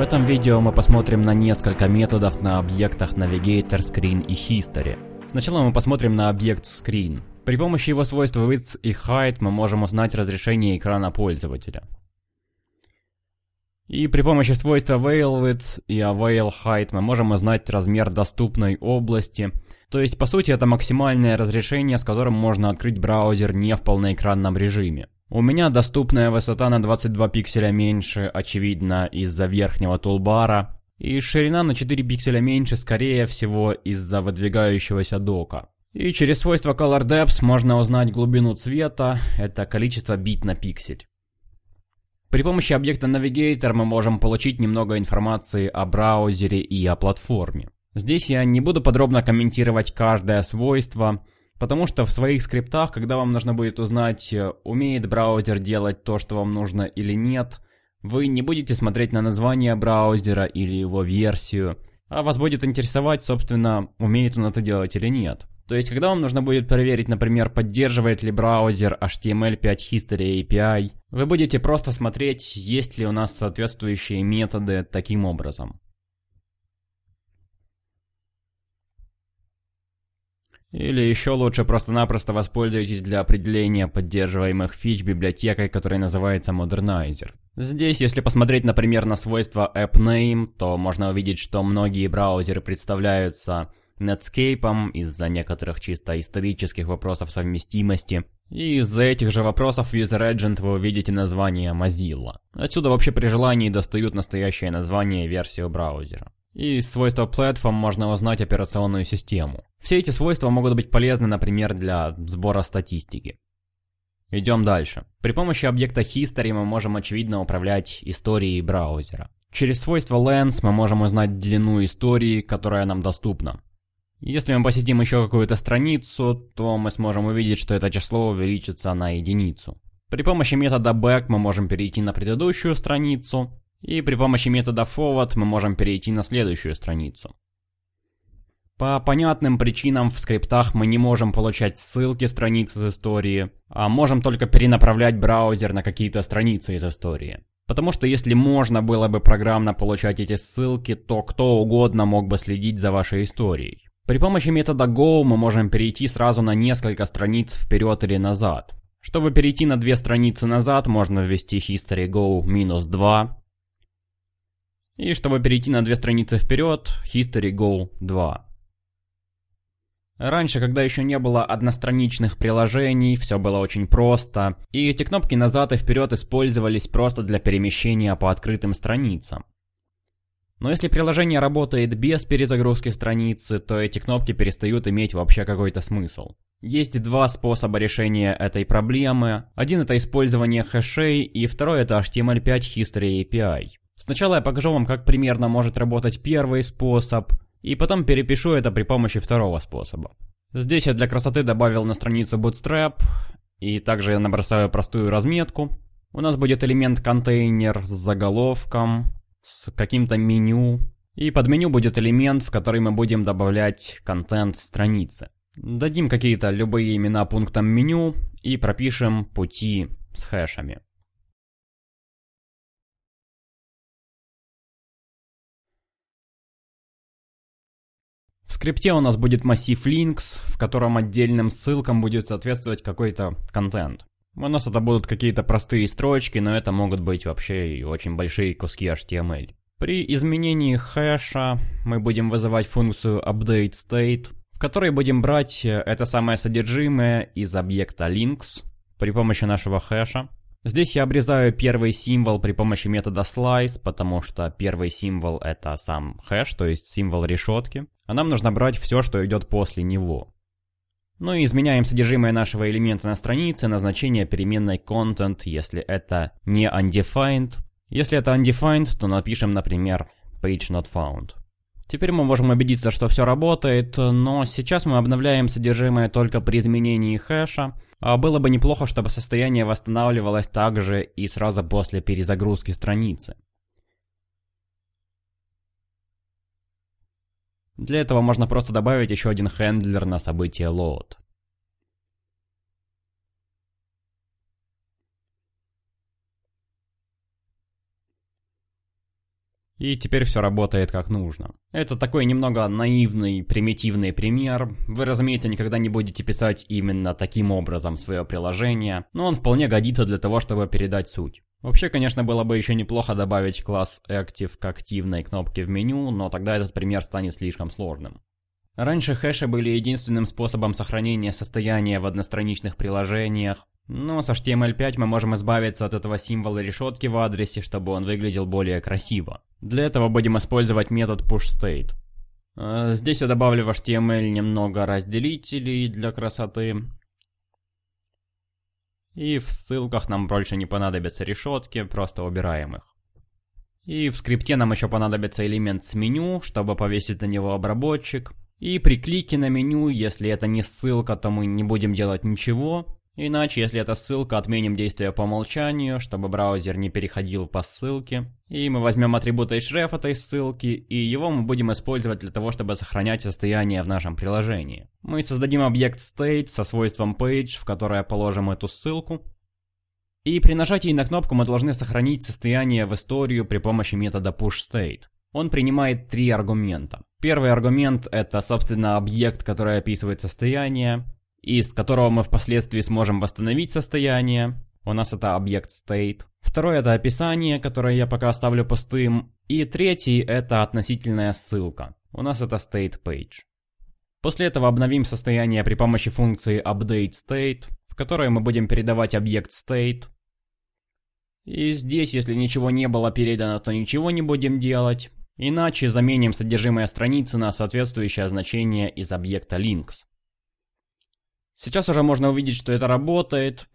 В этом видео мы посмотрим на несколько методов на объектах Navigator, Screen и History. Сначала мы посмотрим на объект Screen. При помощи его свойств Width и Height мы можем узнать разрешение экрана пользователя. И при помощи свойства Veil Width и Avail Height мы можем узнать размер доступной области. То есть, по сути, это максимальное разрешение, с которым можно открыть браузер не в полноэкранном режиме. У меня доступная высота на 22 пикселя меньше, очевидно, из-за верхнего тулбара, и ширина на 4 пикселя меньше, скорее всего, из-за выдвигающегося дока. И через свойство Color Depth можно узнать глубину цвета, это количество бит на пиксель. При помощи объекта Navigator мы можем получить немного информации о браузере и о платформе. Здесь я не буду подробно комментировать каждое свойство, Потому что в своих скриптах, когда вам нужно будет узнать, э, умеет браузер делать то, что вам нужно или нет, вы не будете смотреть на название браузера или его версию, а вас будет интересовать, собственно, умеет он это делать или нет. То есть, когда вам нужно будет проверить, например, поддерживает ли браузер HTML5 History API, вы будете просто смотреть, есть ли у нас соответствующие методы таким образом. Или еще лучше просто-напросто воспользуйтесь для определения поддерживаемых фич библиотекой, которая называется Modernizer. Здесь, если посмотреть, например, на свойства AppName, то можно увидеть, что многие браузеры представляются Netscape из-за некоторых чисто исторических вопросов совместимости. И из-за этих же вопросов в User Agent вы увидите название Mozilla. Отсюда вообще при желании достают настоящее название версию браузера. И свойства Platform можно узнать операционную систему. Все эти свойства могут быть полезны, например, для сбора статистики. Идем дальше. При помощи объекта History мы можем очевидно управлять историей браузера. Через свойство Lens мы можем узнать длину истории, которая нам доступна. Если мы посетим еще какую-то страницу, то мы сможем увидеть, что это число увеличится на единицу. При помощи метода back мы можем перейти на предыдущую страницу, и при помощи метода forward мы можем перейти на следующую страницу. По понятным причинам в скриптах мы не можем получать ссылки страниц из истории, а можем только перенаправлять браузер на какие-то страницы из истории. Потому что если можно было бы программно получать эти ссылки, то кто угодно мог бы следить за вашей историей. При помощи метода go мы можем перейти сразу на несколько страниц вперед или назад. Чтобы перейти на две страницы назад, можно ввести history go минус 2 и чтобы перейти на две страницы вперед, History Go 2. Раньше, когда еще не было одностраничных приложений, все было очень просто, и эти кнопки назад и вперед использовались просто для перемещения по открытым страницам. Но если приложение работает без перезагрузки страницы, то эти кнопки перестают иметь вообще какой-то смысл. Есть два способа решения этой проблемы. Один это использование хэшей, и второй это HTML5 History API. Сначала я покажу вам, как примерно может работать первый способ, и потом перепишу это при помощи второго способа. Здесь я для красоты добавил на страницу Bootstrap, и также я набросаю простую разметку. У нас будет элемент контейнер с заголовком, с каким-то меню, и под меню будет элемент, в который мы будем добавлять контент страницы. Дадим какие-то любые имена пунктам меню и пропишем пути с хэшами. В скрипте у нас будет массив links, в котором отдельным ссылкам будет соответствовать какой-то контент. У нас это будут какие-то простые строчки, но это могут быть вообще и очень большие куски HTML. При изменении хэша мы будем вызывать функцию updateState, в которой будем брать это самое содержимое из объекта links при помощи нашего хэша. Здесь я обрезаю первый символ при помощи метода slice, потому что первый символ это сам хэш, то есть символ решетки а нам нужно брать все, что идет после него. Ну и изменяем содержимое нашего элемента на странице на значение переменной content, если это не undefined. Если это undefined, то напишем, например, page not found. Теперь мы можем убедиться, что все работает, но сейчас мы обновляем содержимое только при изменении хэша, а было бы неплохо, чтобы состояние восстанавливалось также и сразу после перезагрузки страницы. Для этого можно просто добавить еще один хендлер на событие load. И теперь все работает как нужно. Это такой немного наивный, примитивный пример. Вы, разумеется, никогда не будете писать именно таким образом свое приложение, но он вполне годится для того, чтобы передать суть. Вообще, конечно, было бы еще неплохо добавить класс Active к активной кнопке в меню, но тогда этот пример станет слишком сложным. Раньше хэши были единственным способом сохранения состояния в одностраничных приложениях, но с HTML5 мы можем избавиться от этого символа решетки в адресе, чтобы он выглядел более красиво. Для этого будем использовать метод pushState. А, здесь я добавлю в HTML немного разделителей для красоты. И в ссылках нам больше не понадобятся решетки, просто убираем их. И в скрипте нам еще понадобится элемент с меню, чтобы повесить на него обработчик. И при клике на меню, если это не ссылка, то мы не будем делать ничего. Иначе, если это ссылка, отменим действие по умолчанию, чтобы браузер не переходил по ссылке. И мы возьмем атрибут href этой ссылки, и его мы будем использовать для того, чтобы сохранять состояние в нашем приложении. Мы создадим объект state со свойством page, в которое положим эту ссылку. И при нажатии на кнопку мы должны сохранить состояние в историю при помощи метода pushState. Он принимает три аргумента. Первый аргумент это, собственно, объект, который описывает состояние из которого мы впоследствии сможем восстановить состояние. У нас это объект state. Второе это описание, которое я пока оставлю пустым. И третий это относительная ссылка. У нас это state page. После этого обновим состояние при помощи функции update state, в которой мы будем передавать объект state. И здесь, если ничего не было передано, то ничего не будем делать. Иначе заменим содержимое страницы на соответствующее значение из объекта links. Сейчас уже можно увидеть, что это работает.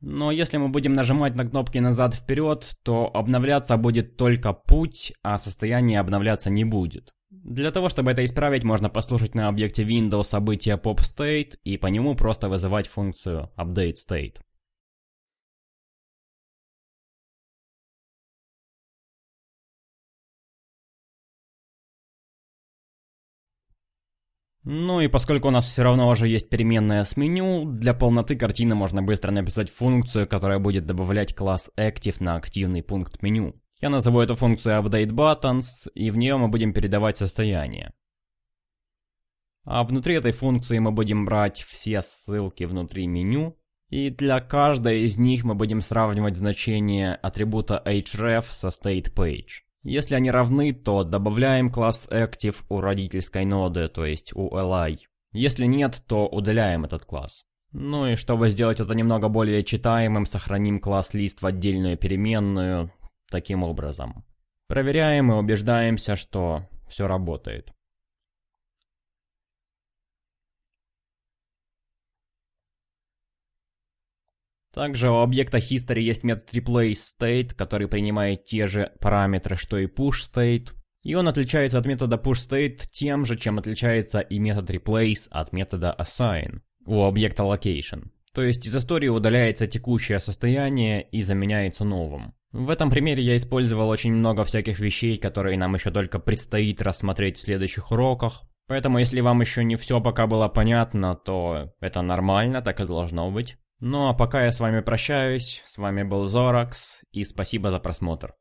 Но если мы будем нажимать на кнопки назад-вперед, то обновляться будет только путь, а состояние обновляться не будет. Для того, чтобы это исправить, можно послушать на объекте Windows событие PopState и по нему просто вызывать функцию UpdateState. Ну и поскольку у нас все равно уже есть переменная с меню, для полноты картины можно быстро написать функцию, которая будет добавлять класс Active на активный пункт меню. Я назову эту функцию UpdateButtons, и в нее мы будем передавать состояние. А внутри этой функции мы будем брать все ссылки внутри меню, и для каждой из них мы будем сравнивать значение атрибута href со statePage. Если они равны, то добавляем класс Active у родительской ноды, то есть у li. Если нет, то удаляем этот класс. Ну и чтобы сделать это немного более читаемым, сохраним класс list в отдельную переменную таким образом. Проверяем и убеждаемся, что все работает. Также у объекта history есть метод replace state, который принимает те же параметры, что и push state. И он отличается от метода pushState тем же, чем отличается и метод replace от метода assign у объекта location. То есть из истории удаляется текущее состояние и заменяется новым. В этом примере я использовал очень много всяких вещей, которые нам еще только предстоит рассмотреть в следующих уроках. Поэтому если вам еще не все пока было понятно, то это нормально, так и должно быть. Ну а пока я с вами прощаюсь, с вами был Зоракс, и спасибо за просмотр.